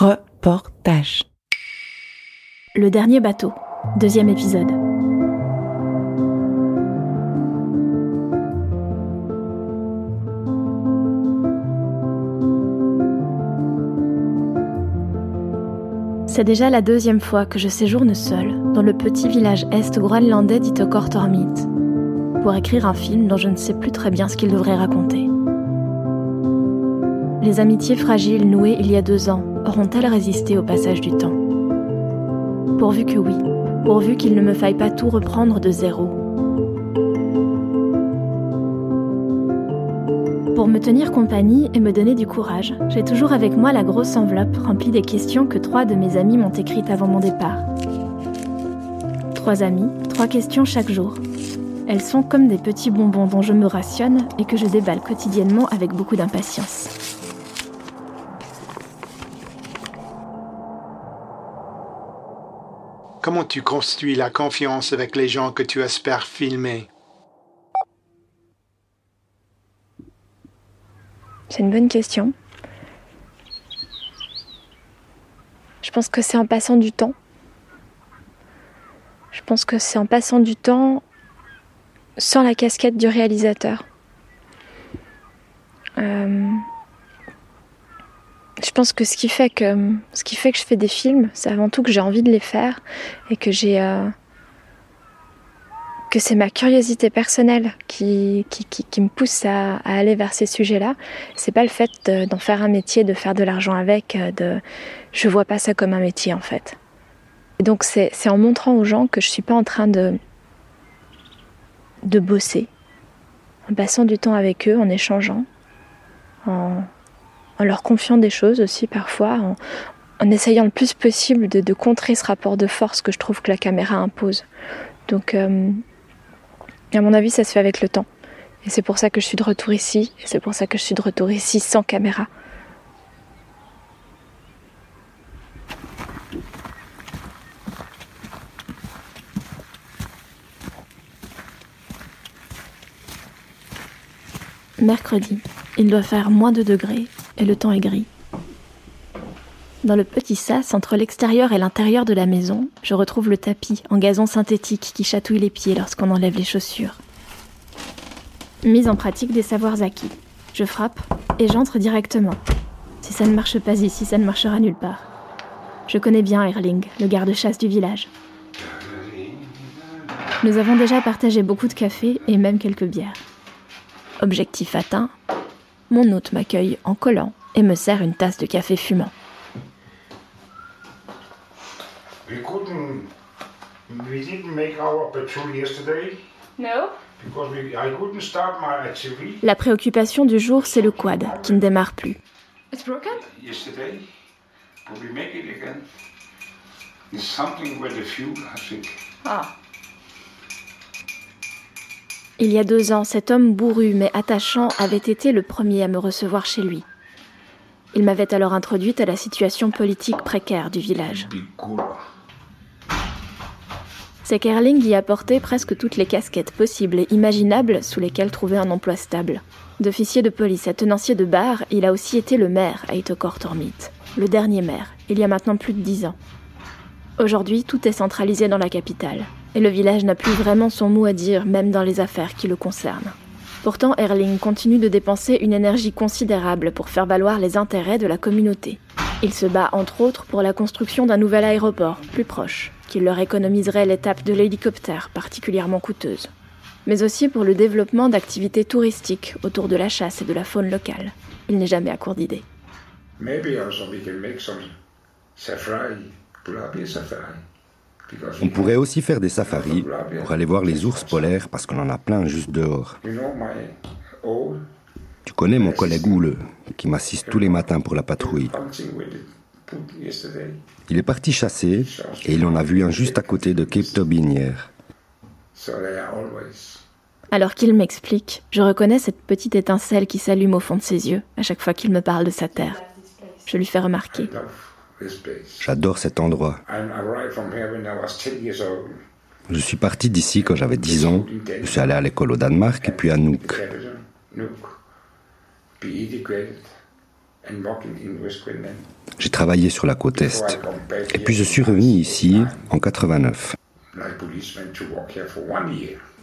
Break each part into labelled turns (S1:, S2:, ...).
S1: Reportage.
S2: Le dernier bateau, deuxième épisode. C'est déjà la deuxième fois que je séjourne seule dans le petit village est groenlandais d'Itokortormit pour écrire un film dont je ne sais plus très bien ce qu'il devrait raconter. Les amitiés fragiles nouées il y a deux ans auront-elles résisté au passage du temps? Pourvu que oui, pourvu qu'il ne me faille pas tout reprendre de zéro. Pour me tenir compagnie et me donner du courage, j'ai toujours avec moi la grosse enveloppe remplie des questions que trois de mes amis m'ont écrites avant mon départ. Trois amis, trois questions chaque jour. Elles sont comme des petits bonbons dont je me rationne et que je déballe quotidiennement avec beaucoup d'impatience.
S3: Comment tu construis la confiance avec les gens que tu espères filmer?
S2: C'est une bonne question. Je pense que c'est en passant du temps. Je pense que c'est en passant du temps sans la casquette du réalisateur. Euh, je pense que ce qui fait que ce qui fait que je fais des films, c'est avant tout que j'ai envie de les faire et que j'ai euh, que c'est ma curiosité personnelle qui, qui, me pousse à, à, aller vers ces sujets-là. C'est pas le fait d'en faire un métier, de faire de l'argent avec. Euh, de, je vois pas ça comme un métier en fait. Et donc c'est en montrant aux gens que je suis pas en train de de bosser, en passant du temps avec eux, en échangeant, en, en leur confiant des choses aussi parfois, en, essayant le plus possible de, de, contrer ce rapport de force que je trouve que la caméra impose. Donc euh, à mon avis, ça se fait avec le temps. Et c'est pour ça que je suis de retour ici, et c'est pour ça que je suis de retour ici sans caméra. Mercredi, il doit faire moins de degrés et le temps est gris. Dans le petit sas entre l'extérieur et l'intérieur de la maison, je retrouve le tapis en gazon synthétique qui chatouille les pieds lorsqu'on enlève les chaussures. Mise en pratique des savoirs acquis. Je frappe et j'entre directement. Si ça ne marche pas ici, ça ne marchera nulle part. Je connais bien Erling, le garde-chasse du village. Nous avons déjà partagé beaucoup de café et même quelques bières. Objectif atteint, mon hôte m'accueille en collant et me sert une tasse de café fumant.
S4: We couldn't. We didn't make our patrol yesterday.
S2: No.
S4: Because we, I couldn't start my activity
S2: La préoccupation du jour, c'est le quad, qui ne démarre plus.
S5: It's broken?
S4: yesterday. But we make it again. There's something with the fuel, I think.
S5: Ah.
S2: Il y a deux ans, cet homme bourru mais attachant avait été le premier à me recevoir chez lui. Il m'avait alors introduite à la situation politique précaire du village. Qu'Erling y apportait presque toutes les casquettes possibles et imaginables sous lesquelles trouver un emploi stable. D'officier de police à tenancier de bar, il a aussi été le maire à Itokortormit, le dernier maire, il y a maintenant plus de dix ans. Aujourd'hui, tout est centralisé dans la capitale, et le village n'a plus vraiment son mot à dire, même dans les affaires qui le concernent. Pourtant, Erling continue de dépenser une énergie considérable pour faire valoir les intérêts de la communauté. Il se bat entre autres pour la construction d'un nouvel aéroport, plus proche, qui leur économiserait l'étape de l'hélicoptère, particulièrement coûteuse. Mais aussi pour le développement d'activités touristiques autour de la chasse et de la faune locale. Il n'est jamais à court d'idées.
S4: Maybe also we can make some safari,
S6: On pourrait aussi faire des safaris pour aller voir les ours polaires parce qu'on en a plein juste dehors. Tu connais mon collègue Oule qui m'assiste tous les matins pour la patrouille. Il est parti chasser et il en a vu un juste à côté de Cape Tobin hier.
S4: So they are always
S2: Alors qu'il m'explique, je reconnais cette petite étincelle qui s'allume au fond de ses yeux à chaque fois qu'il me parle de sa terre. Je lui fais remarquer.
S6: J'adore cet endroit.
S4: I arrived from here when I was 10 years old.
S6: Je suis parti d'ici quand j'avais 10 ans. Je suis allé à l'école au Danemark et puis à Nuuk.
S4: Greenland.
S6: J'ai travaillé sur la côte Est. Et puis je suis revenu ici en 89.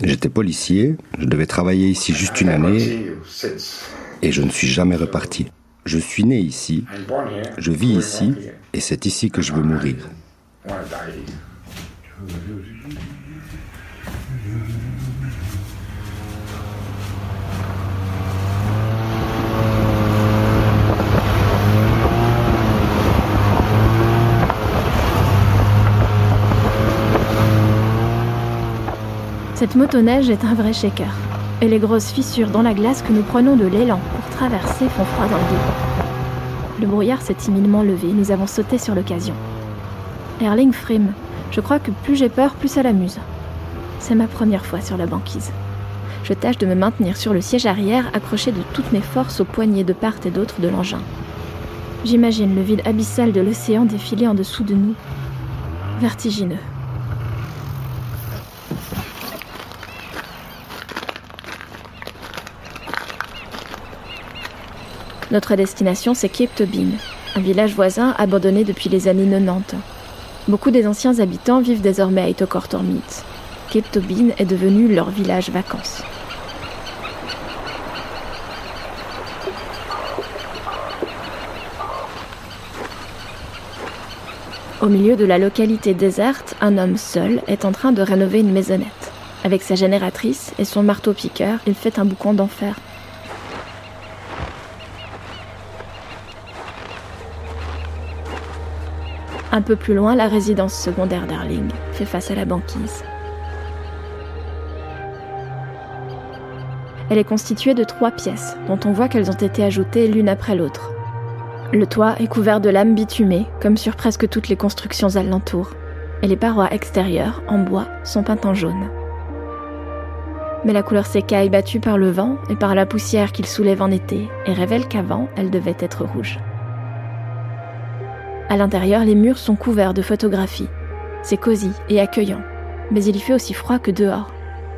S6: J'étais policier, je devais travailler ici juste une année et je ne suis jamais reparti. Je suis né ici, je vis ici et c'est ici que je veux mourir.
S2: Cette motoneige est un vrai shaker. Et les grosses fissures dans la glace que nous prenons de l'élan pour traverser font froid dans le dos. Le brouillard s'est timidement levé, nous avons sauté sur l'occasion. Erling frime. Je crois que plus j'ai peur, plus ça l'amuse. C'est ma première fois sur la banquise. Je tâche de me maintenir sur le siège arrière, accroché de toutes mes forces aux poignées de part et d'autre de l'engin. J'imagine le vide abyssal de l'océan défiler en dessous de nous. Vertigineux. Notre destination, c'est Cape Tobin, un village voisin abandonné depuis les années 90. Beaucoup des anciens habitants vivent désormais à Itokortormit. Cape Tobin est devenu leur village vacances. Au milieu de la localité déserte, un homme seul est en train de rénover une maisonnette. Avec sa génératrice et son marteau-piqueur, il fait un boucan d'enfer. Un peu plus loin, la résidence secondaire d'Arling fait face à la banquise. Elle est constituée de trois pièces, dont on voit qu'elles ont été ajoutées l'une après l'autre. Le toit est couvert de lames bitumées, comme sur presque toutes les constructions alentour, et les parois extérieures, en bois, sont peintes en jaune. Mais la couleur s'écaille battue par le vent et par la poussière qu'il soulève en été, et révèle qu'avant, elle devait être rouge. À l'intérieur, les murs sont couverts de photographies. C'est cosy et accueillant, mais il y fait aussi froid que dehors.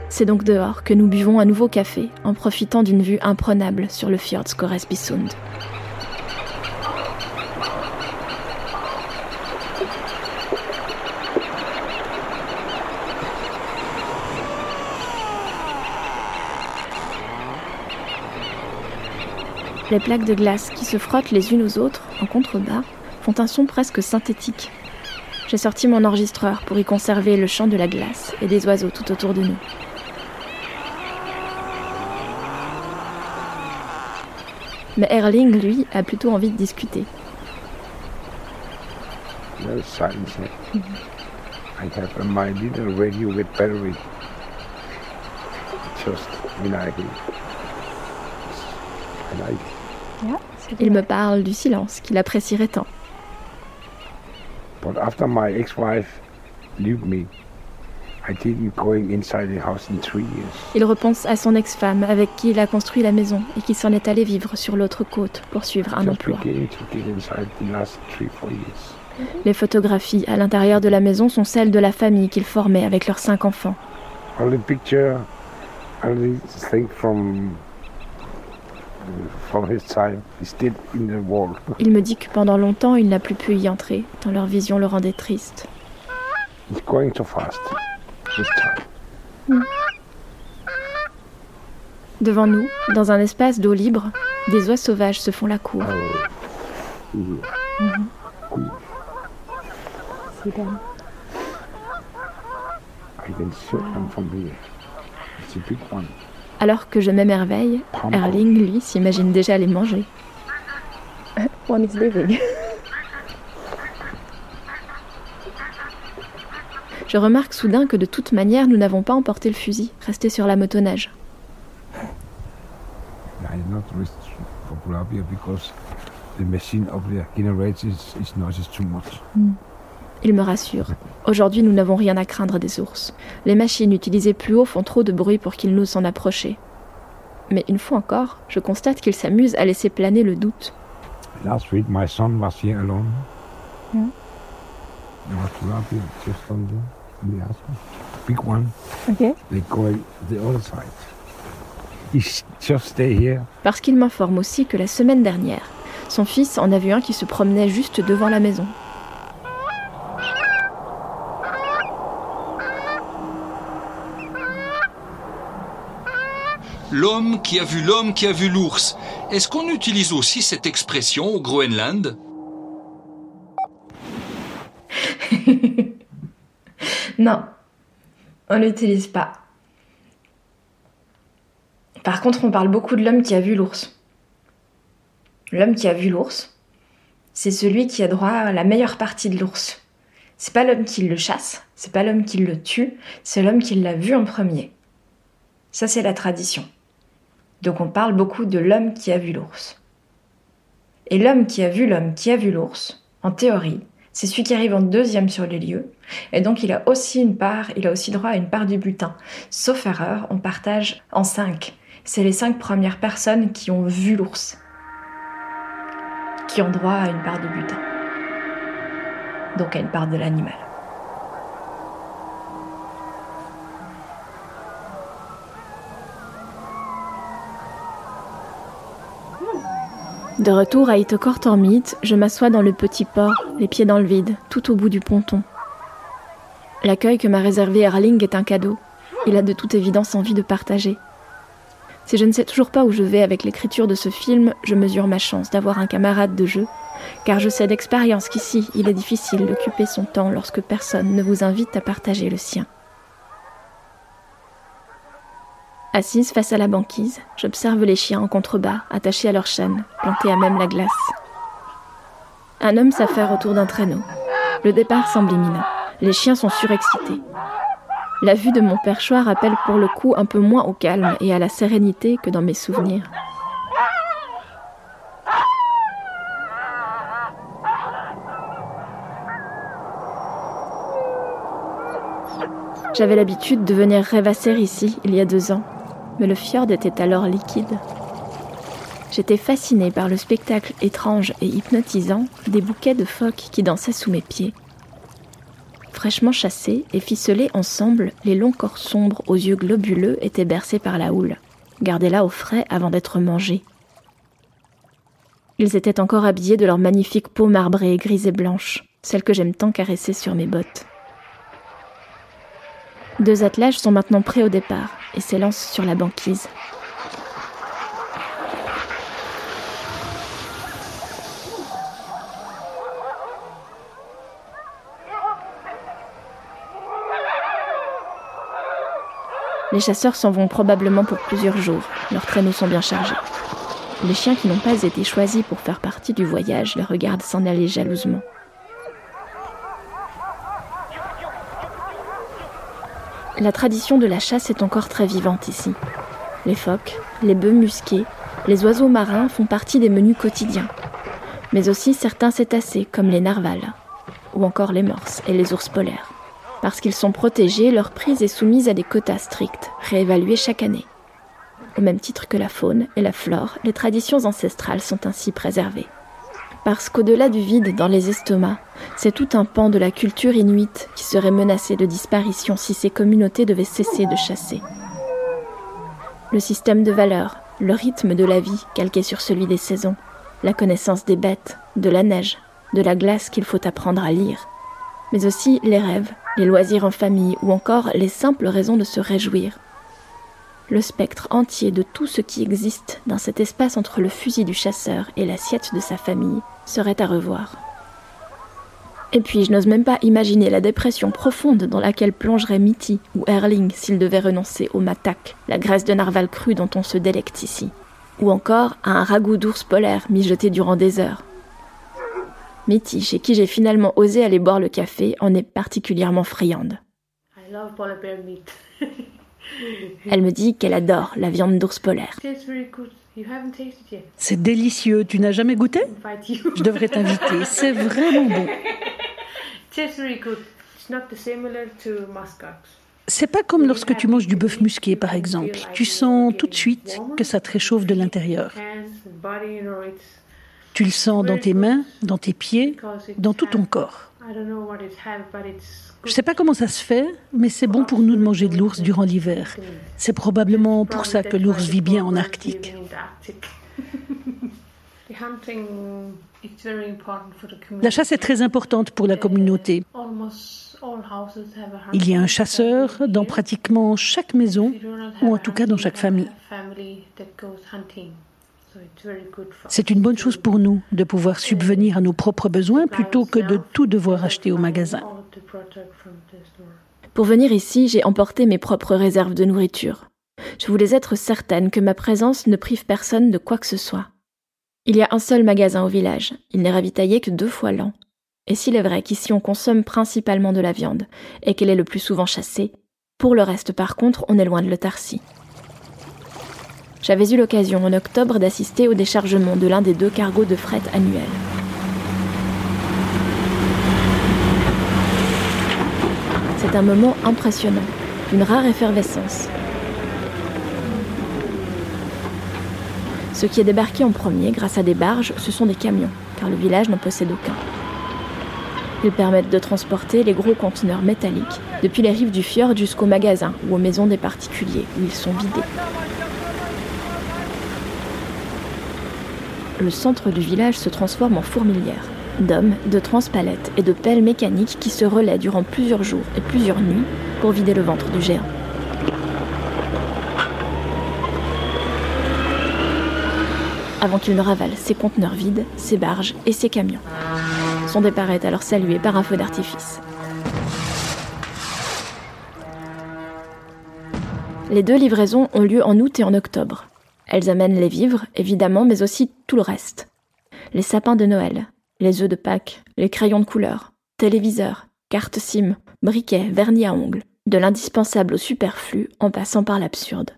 S2: C'est donc dehors que nous buvons un nouveau café en profitant d'une vue imprenable sur le fjord Skoresbysund. Les plaques de glace qui se frottent les unes aux autres en contrebas font un son presque synthétique. J'ai sorti mon enregistreur pour y conserver le chant de la glace et des oiseaux tout autour de nous. Mais Erling, lui, a plutôt envie de discuter.
S4: I have my little radio with battery. Just when I, I like.
S2: Il me parle du silence qu'il apprécierait tant.
S4: But after my ex-wife left me, I didn't going inside the house in three years.
S2: Il repense à son ex-femme avec qui il a construit la maison et qui s'en est allé vivre sur l'autre côte pour suivre un emploi. Les photographies à l'intérieur de la maison sont celles de la famille qu'il formait avec leurs cinq enfants.
S4: All the picture, all the thing from from his time is still in the wall.
S2: Il me dit que pendant longtemps, il n'a plus pu y entrer, tant leur vision le rendait triste.
S4: It's going too fast. This time.
S2: Devant nous, dans un espace d'eau libre, des oies sauvages se font la cour.
S4: I can see them from here. It's a big one.
S2: Alors que je m'émerveille, Erling, lui, s'imagine déjà les manger. One is leaving. Je remarque soudain que de toute manière, nous n'avons pas emporté le fusil, resté sur la motoneige. Il me rassure. Aujourd'hui, nous n'avons rien à craindre des ours. Les machines utilisées plus haut font trop de bruit pour qu'ils n'osent s'en approcher. Mais une fois encore, je constate qu'ils s'amusent à laisser planer le doute.
S4: Last week my son was here alone.
S2: Yeah.
S4: There was just on the, on the outside. Big one.
S2: Ok.
S4: They go the other side. He just stay here.
S2: Parce qu'il m'informe aussi que la semaine dernière, Son fils en a vu un qui se promenait juste devant la maison.
S1: L'homme qui a vu l'homme qui a vu l'ours. Est-ce qu'on utilise aussi cette expression au Groenland?
S2: Non, on l'utilise pas. Par contre, on parle beaucoup de l'homme qui a vu l'ours. L'homme qui a vu l'ours, c'est celui qui a droit à la meilleure partie de l'ours. C'est pas l'homme qui le chasse, c'est pas l'homme qui le tue, c'est l'homme qui l'a vu en premier. Ça, c'est la tradition. Donc on parle beaucoup de l'homme qui a vu l'ours. Et l'homme qui a vu l'homme qui a vu l'ours, en théorie, c'est celui qui arrive en deuxième sur les lieux, et donc il a aussi une part, il a aussi droit à une part du butin. Sauf erreur, on partage en cinq. C'est les cinq premières personnes qui ont vu l'ours, qui ont droit à une part du butin. Donc à une part de l'animal. De retour à Itokor Tormit, je m'assois dans le petit port, les pieds dans le vide, tout au bout du ponton. L'accueil que m'a réservé Erling est un cadeau. Il a de toute évidence envie de partager. Si je ne sais toujours pas où je vais avec l'écriture de ce film, je mesure ma chance d'avoir un camarade de jeu, car je sais d'expérience qu'ici, il est difficile d'occuper son temps lorsque personne ne vous invite à partager le sien. Assise face à la banquise, j'observe les chiens en contrebas, attachés à leur chaîne, plantés à même la glace. Un homme s'affaire autour d'un traîneau. Le départ semble imminent. Les chiens sont surexcités. La vue de mon perchoir rappelle pour le coup un peu moins au calme et à la sérénité que dans mes souvenirs. J'avais l'habitude de venir rêvasser ici il y a deux ans, mais le fjord était alors liquide. J'étais fascinée par le spectacle étrange et hypnotisant des bouquets de phoques qui dansaient sous mes pieds. Fraîchement chassés et ficelés ensemble, les longs corps sombres aux yeux globuleux étaient bercés par la houle, gardés là au frais avant d'être mangés. Ils étaient encore habillés de leur magnifique peau marbrée, grise et blanche, celle que j'aime tant caresser sur mes bottes. Deux attelages sont maintenant prêts au départ et s'élancent sur la banquise. Les chasseurs s'en vont probablement pour plusieurs jours. Leurs traîneaux sont bien chargés. Les chiens qui n'ont pas été choisis pour faire partie du voyage les regardent s'en aller jalousement. La tradition de la chasse est encore très vivante ici. Les phoques, les bœufs musqués, les oiseaux marins font partie des menus quotidiens, mais aussi certains cétacés comme les narvals, ou encore les morses et les ours polaires. Parce qu'ils sont protégés, leur prise est soumise à des quotas stricts, réévalués chaque année. Au même titre que la faune et la flore, les traditions ancestrales sont ainsi préservées. Parce qu'au-delà du vide dans les estomacs, c'est tout un pan de la culture inuite qui serait menacé de disparition si ces communautés devaient cesser de chasser. Le système de valeurs, le rythme de la vie calqué sur celui des saisons, la connaissance des bêtes, de la neige, de la glace qu'il faut apprendre à lire, mais aussi les rêves, les loisirs en famille ou encore les simples raisons de se réjouir. Le spectre entier de tout ce qui existe dans cet espace entre le fusil du chasseur et l'assiette de sa famille serait à revoir. Et puis, je n'ose même pas imaginer la dépression profonde dans laquelle plongerait Mitty ou Erling s'ils devaient renoncer au matak, la graisse de narval cru dont on se délecte ici, ou encore à un ragoût d'ours polaire mijoté durant des heures. Mitty, chez qui j'ai finalement osé aller boire le café, en est particulièrement friande. Elle me dit qu'elle adore la viande d'ours polaire.
S5: C'est délicieux. Tu n'as jamais goûté? Je devrais t'inviter. C'est vraiment bon. C'est pas comme lorsque tu manges du bœuf musqué, par exemple. Tu sens tout de suite que ça te réchauffe de l'intérieur. Tu le sens dans tes mains, dans tes pieds, dans tout ton corps. Je ne sais pas comment ça se fait, mais c'est bon pour nous de manger de l'ours durant l'hiver. C'est probablement pour ça que l'ours vit bien en Arctique. La chasse est très importante pour la communauté. Il y a un chasseur dans pratiquement chaque maison, ou en tout cas dans chaque famille. C'est une bonne chose pour nous de pouvoir subvenir à nos propres besoins plutôt que de tout devoir acheter au magasin.
S2: Pour venir ici, j'ai emporté mes propres réserves de nourriture. Je voulais être certaine que ma présence ne prive personne de quoi que ce soit. Il y a un seul magasin au village, il n'est ravitaillé que deux fois l'an. Et s'il est vrai qu'ici on consomme principalement de la viande, et qu'elle est le plus souvent chassée, pour le reste par contre on est loin de l'autarcie. J'avais eu l'occasion en octobre d'assister au déchargement de l'un des deux cargos de fret annuels. C'est un moment impressionnant, d'une rare effervescence. Ce qui est débarqué en premier grâce à des barges, ce sont des camions, car le village n'en possède aucun. Ils permettent de transporter les gros conteneurs métalliques depuis les rives du fjord jusqu'au magasin ou aux maisons des particuliers où ils sont vidés. Le centre du village se transforme en fourmilière d'hommes, de transpalettes et de pelles mécaniques qui se relaient durant plusieurs jours et plusieurs nuits pour vider le ventre du géant. Avant qu'il ne ravale ses conteneurs vides, ses barges et ses camions. Son départ est alors salué par un feu d'artifice. Les deux livraisons ont lieu en août et en octobre. Elles amènent les vivres, évidemment, mais aussi tout le reste. Les sapins de Noël, les œufs de Pâques, les crayons de couleur, téléviseurs, cartes SIM, briquets, vernis à ongles, de l'indispensable au superflu en passant par l'absurde.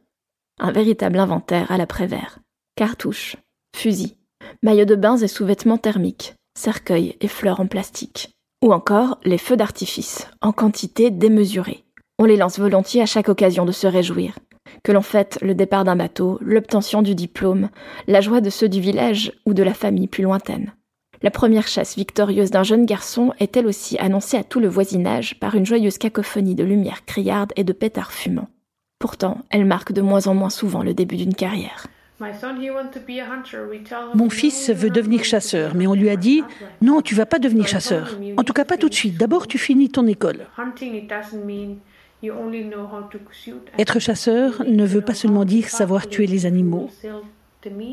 S2: Un véritable inventaire à l'après-vert. Cartouches, fusils, maillots de bains et sous-vêtements thermiques, cercueils et fleurs en plastique. Ou encore les feux d'artifice, en quantité démesurée. On les lance volontiers à chaque occasion de se réjouir. Que l'on fête le départ d'un bateau, l'obtention du diplôme, la joie de ceux du village ou de la famille plus lointaine. La première chasse victorieuse d'un jeune garçon est elle aussi annoncée à tout le voisinage par une joyeuse cacophonie de lumière criarde et de pétards fumants. Pourtant, elle marque de moins en moins souvent le début d'une carrière.
S5: Mon fils veut devenir chasseur, mais on lui a dit non, tu vas pas devenir chasseur. En tout cas, pas tout de suite. D'abord, tu finis ton école. Être chasseur ne veut pas seulement dire savoir tuer les animaux.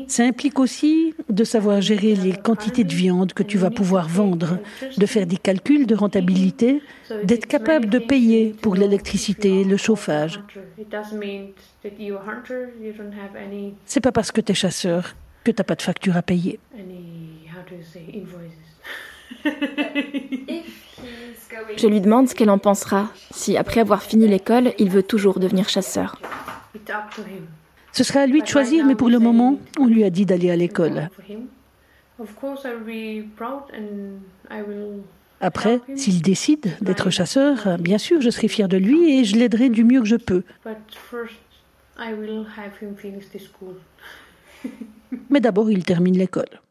S5: Ça implique aussi de savoir gérer les quantités de viande que tu vas pouvoir vendre, de faire des calculs de rentabilité, d'être capable de payer pour l'électricité, le chauffage. C'est pas parce que tu es chasseur que tu n'as pas de facture à payer.
S2: Je lui demande ce qu'elle en pensera, si après avoir fini l'école, il veut toujours devenir chasseur.
S5: Ce sera à lui de choisir, mais pour le moment, on lui a dit d'aller à l'école. Après, s'il décide d'être chasseur, bien sûr, je serai fier de lui et je l'aiderai du mieux que je peux. Mais d'abord, il termine l'école.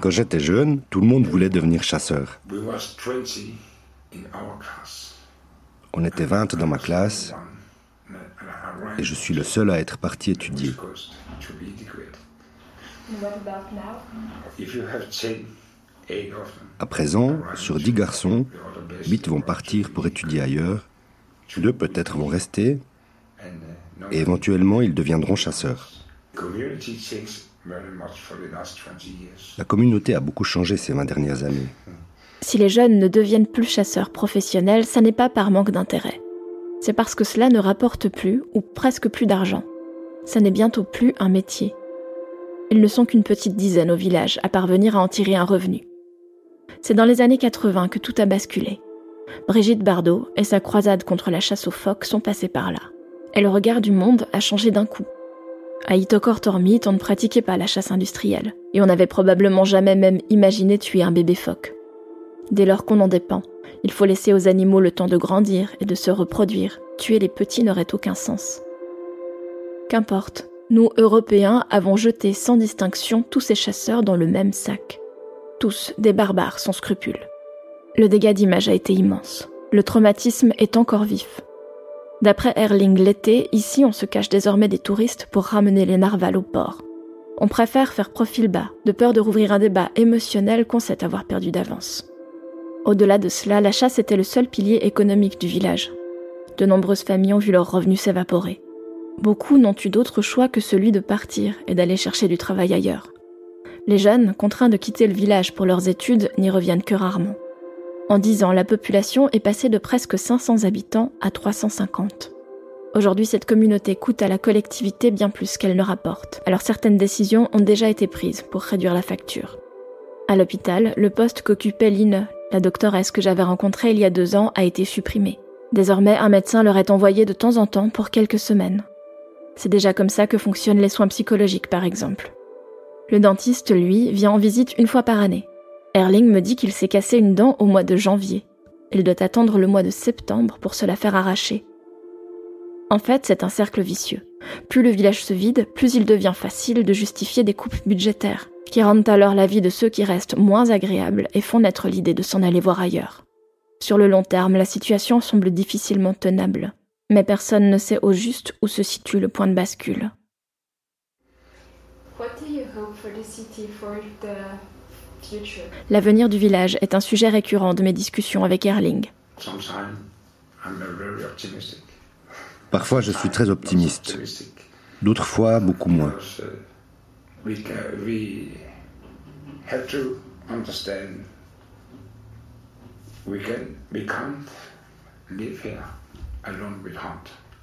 S6: Quand j'étais jeune, tout le monde voulait devenir chasseur. On était 20 dans ma classe et je suis le seul à être parti étudier. À présent, sur 10 garçons, 8 vont partir pour étudier ailleurs, deux peut-être vont rester, et éventuellement ils deviendront chasseurs. La communauté a beaucoup changé ces 20 dernières années.
S2: Si les jeunes ne deviennent plus chasseurs professionnels, ça n'est pas par manque d'intérêt. C'est parce que cela ne rapporte plus ou presque plus d'argent. Ça n'est bientôt plus un métier. Ils ne sont qu'une petite dizaine au village à parvenir à en tirer un revenu. C'est dans les années 80 que tout a basculé. Brigitte Bardot et sa croisade contre la chasse aux phoques sont passées par là. Et le regard du monde a changé d'un coup. À Itokor-Tormit, on ne pratiquait pas la chasse industrielle, et on n'avait probablement jamais même imaginé tuer un bébé phoque. Dès lors qu'on en dépend, il faut laisser aux animaux le temps de grandir et de se reproduire. Tuer les petits n'aurait aucun sens. Qu'importe, nous, Européens, avons jeté sans distinction tous ces chasseurs dans le même sac. Tous des barbares sans scrupules. Le dégât d'image a été immense. Le traumatisme est encore vif. D'après Erling l'été, ici on se cache désormais des touristes pour ramener les narvals au port. On préfère faire profil bas, de peur de rouvrir un débat émotionnel qu'on sait avoir perdu d'avance. Au-delà de cela, la chasse était le seul pilier économique du village. De nombreuses familles ont vu leurs revenus s'évaporer. Beaucoup n'ont eu d'autre choix que celui de partir et d'aller chercher du travail ailleurs. Les jeunes, contraints de quitter le village pour leurs études, n'y reviennent que rarement. En dix ans, la population est passée de presque 500 habitants à 350. Aujourd'hui, cette communauté coûte à la collectivité bien plus qu'elle ne rapporte, alors certaines décisions ont déjà été prises pour réduire la facture. À l'hôpital, le poste qu'occupait Line, la doctoresse que j'avais rencontrée il y a deux ans, a été supprimé. Désormais, un médecin leur est envoyé de temps en temps pour quelques semaines. C'est déjà comme ça que fonctionnent les soins psychologiques, par exemple. Le dentiste, lui, vient en visite une fois par année. Erling me dit qu'il s'est cassé une dent au mois de janvier. Il doit attendre le mois de septembre pour se la faire arracher. En fait, c'est un cercle vicieux. Plus le village se vide, plus il devient facile de justifier des coupes budgétaires, qui rendent alors la vie de ceux qui restent moins agréable et font naître l'idée de s'en aller voir ailleurs. Sur le long terme, la situation semble difficilement tenable, mais personne ne sait au juste où se situe le point de bascule. L'avenir du village est un sujet récurrent de mes discussions avec Erling.
S6: Parfois, je suis très optimiste. D'autres fois, beaucoup moins.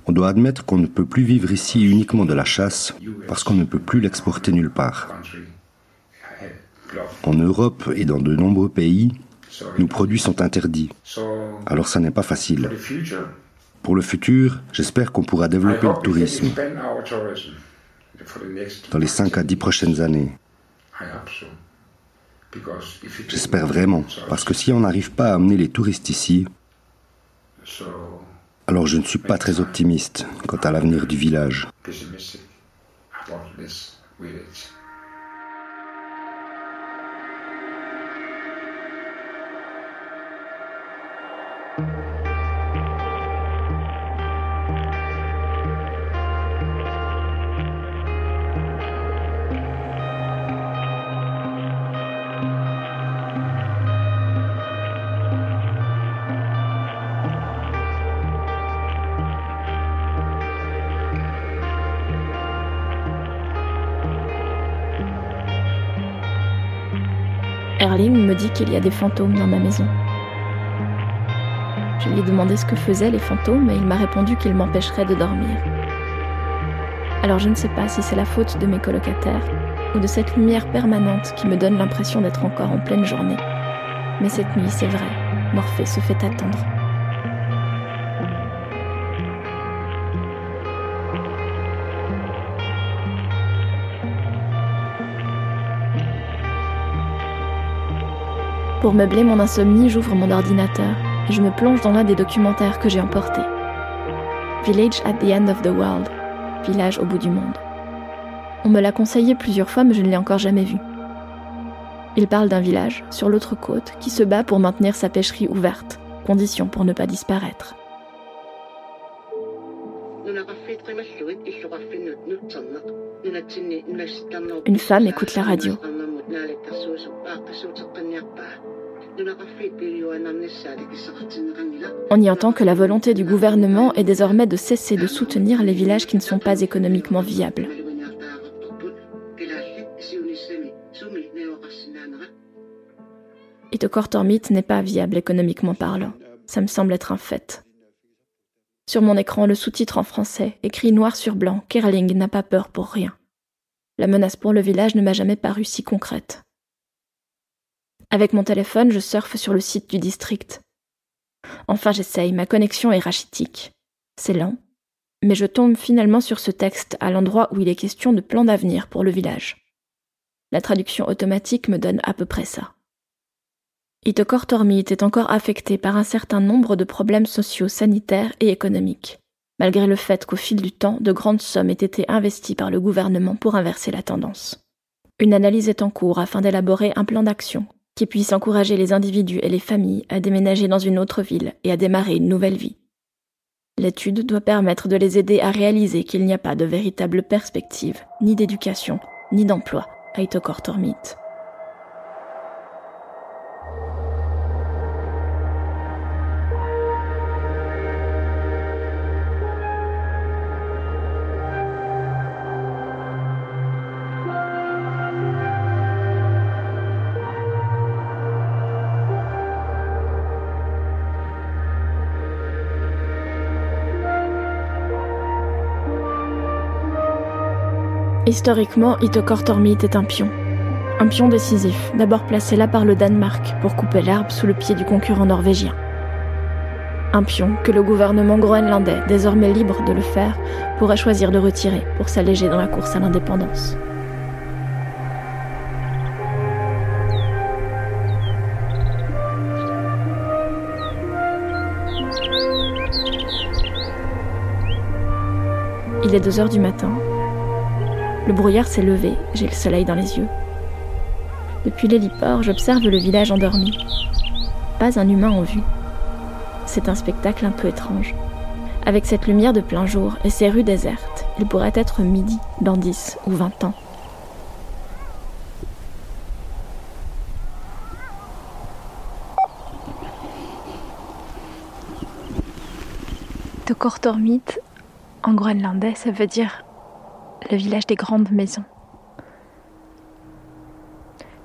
S6: On doit admettre qu'on ne peut plus vivre ici uniquement de la chasse parce qu'on ne peut plus l'exporter nulle part. En Europe et dans de nombreux pays, nos produits sont interdits. Alors ça n'est pas facile. Pour le futur, j'espère qu'on pourra développer le tourisme dans les 5 à 10 prochaines années. J'espère vraiment, parce que si on n'arrive pas à amener les touristes ici, alors je ne suis pas très optimiste quant à l'avenir du village.
S2: Erling me dit qu'il y a des fantômes dans ma maison. Je lui ai demandé ce que faisaient les fantômes et il m'a répondu qu'ils m'empêcheraient de dormir. Alors je ne sais pas si c'est la faute de mes colocataires ou de cette lumière permanente qui me donne l'impression d'être encore en pleine journée. Mais cette nuit, c'est vrai, Morphée se fait attendre. Pour meubler mon insomnie, j'ouvre mon ordinateur et je me plonge dans l'un des documentaires que j'ai emportés. Village at the End of the World, village au bout du monde. On me l'a conseillé plusieurs fois, mais je ne l'ai encore jamais vu. Il parle d'un village, sur l'autre côte, qui se bat pour maintenir sa pêcherie ouverte, condition pour ne pas disparaître. Une femme écoute la radio. On y entend que la volonté du gouvernement est désormais de cesser de soutenir les villages qui ne sont pas économiquement viables. Itokortormit n'est pas viable économiquement parlant. Ça me semble être un fait. Sur mon écran, le sous-titre en français, écrit noir sur blanc, Kerling n'a pas peur pour rien. La menace pour le village ne m'a jamais paru si concrète. Avec mon téléphone, je surfe sur le site du district. Enfin, j'essaye, ma connexion est rachitique. C'est lent. Mais je tombe finalement sur ce texte à l'endroit où il est question de plan d'avenir pour le village. La traduction automatique me donne à peu près ça. Itokor Tormit est encore affecté par un certain nombre de problèmes sociaux, sanitaires et économiques, malgré le fait qu'au fil du temps, de grandes sommes aient été investies par le gouvernement pour inverser la tendance. Une analyse est en cours afin d'élaborer un plan d'action qui puisse encourager les individus et les familles à déménager dans une autre ville et à démarrer une nouvelle vie. L'étude doit permettre de les aider à réaliser qu'il n'y a pas de véritable perspective, ni d'éducation, ni d'emploi à Itokortormit. Historiquement, Itokortormit est un pion. Un pion décisif, d'abord placé là par le Danemark pour couper l'herbe sous le pied du concurrent norvégien. Un pion que le gouvernement groenlandais, désormais libre de le faire, pourrait choisir de retirer pour s'alléger dans la course à l'indépendance. Il est 2 heures du matin le brouillard s'est levé, j'ai le soleil dans les yeux. Depuis l'héliport, j'observe le village endormi. Pas un humain en vue. C'est un spectacle un peu étrange. Avec cette lumière de plein jour et ces rues désertes, il pourrait être midi dans 10 ou 20 ans. Tokortormit, en groenlandais, ça veut dire le village des grandes maisons.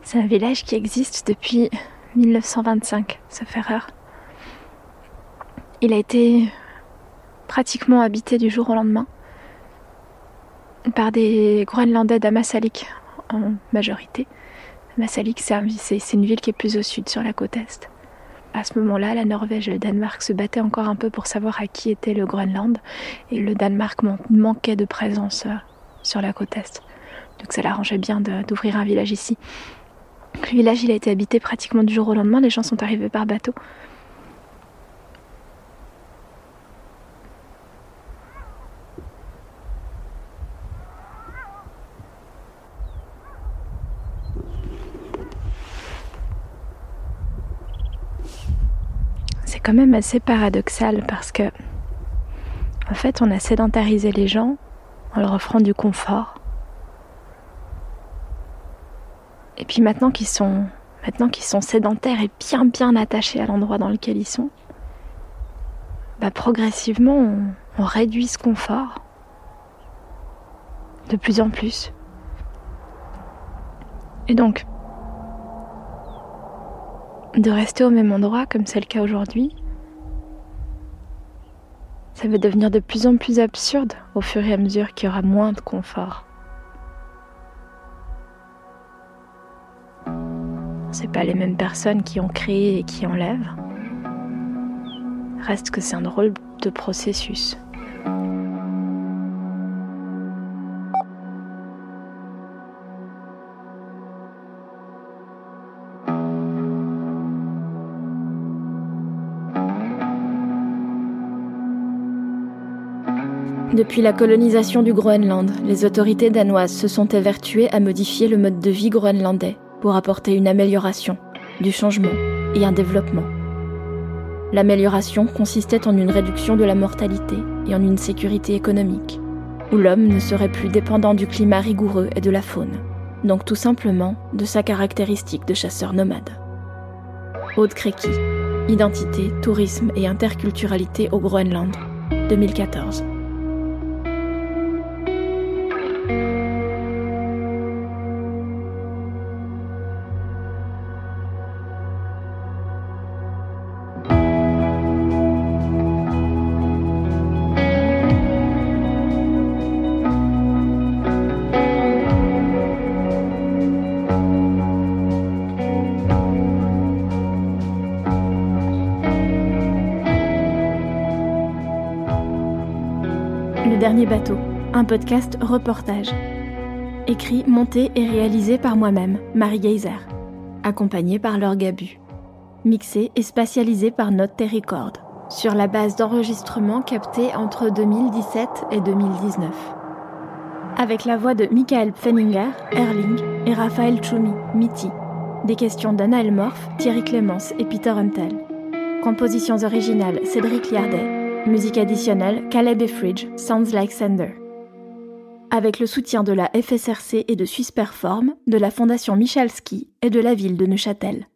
S2: C'est un village qui existe depuis 1925, sauf erreur. Il a été pratiquement habité du jour au lendemain par des Groenlandais d'Amasalik en majorité. Amasalik, c'est une ville qui est plus au sud, sur la côte est. À ce moment-là, la Norvège et le Danemark se battaient encore un peu pour savoir à qui était le Groenland, et le Danemark manquait de présence euh, sur la côte est. Donc ça l'arrangeait bien d'ouvrir un village ici. Le village, il a été habité pratiquement du jour au lendemain. Les gens sont arrivés par bateau. C'est quand même assez paradoxal parce que, en fait, on a sédentarisé les gens en leur offrant du confort. Et puis maintenant qu'ils sont, maintenant qu'ils sont sédentaires et bien bien attachés à l'endroit dans lequel ils sont, bah progressivement on, on réduit ce confort de plus en plus. Et donc, de rester au même endroit comme c'est le cas aujourd'hui, ça va devenir de plus en plus absurde au fur et à mesure qu'il y aura moins de confort. C'est pas les mêmes personnes qui ont créé et qui enlèvent. Reste que c'est un drôle de processus. Depuis la colonisation du Groenland, les autorités danoises se sont évertuées à modifier le mode de vie groenlandais pour apporter une amélioration, du changement et un développement. L'amélioration consistait en une réduction de la mortalité et en une sécurité économique, où l'homme ne serait plus dépendant du climat rigoureux et de la faune, donc tout simplement de sa caractéristique de chasseur nomade. Aude Kreki, Identité, tourisme et interculturalité au Groenland, 2014. Bateau, un podcast reportage. Écrit, monté et réalisé par moi-même, Marie Geyser. Accompagné par Laure Gabu. Mixé et spatialisé par Note Record. Sur la base d'enregistrements captés entre 2017 et 2019. Avec la voix de Michael Pfenninger, Erling et Raphaël Choumi, Mitty. Des questions d'Anna Elmorf, Thierry Clémence et Peter Huntel. Compositions originales Cédric Liardet Musique additionnelle Caleb Fridge, Sounds Like Sender. Avec le soutien de la FSRC et de Suisse Perform, de la Fondation Michalski et de la ville de Neuchâtel.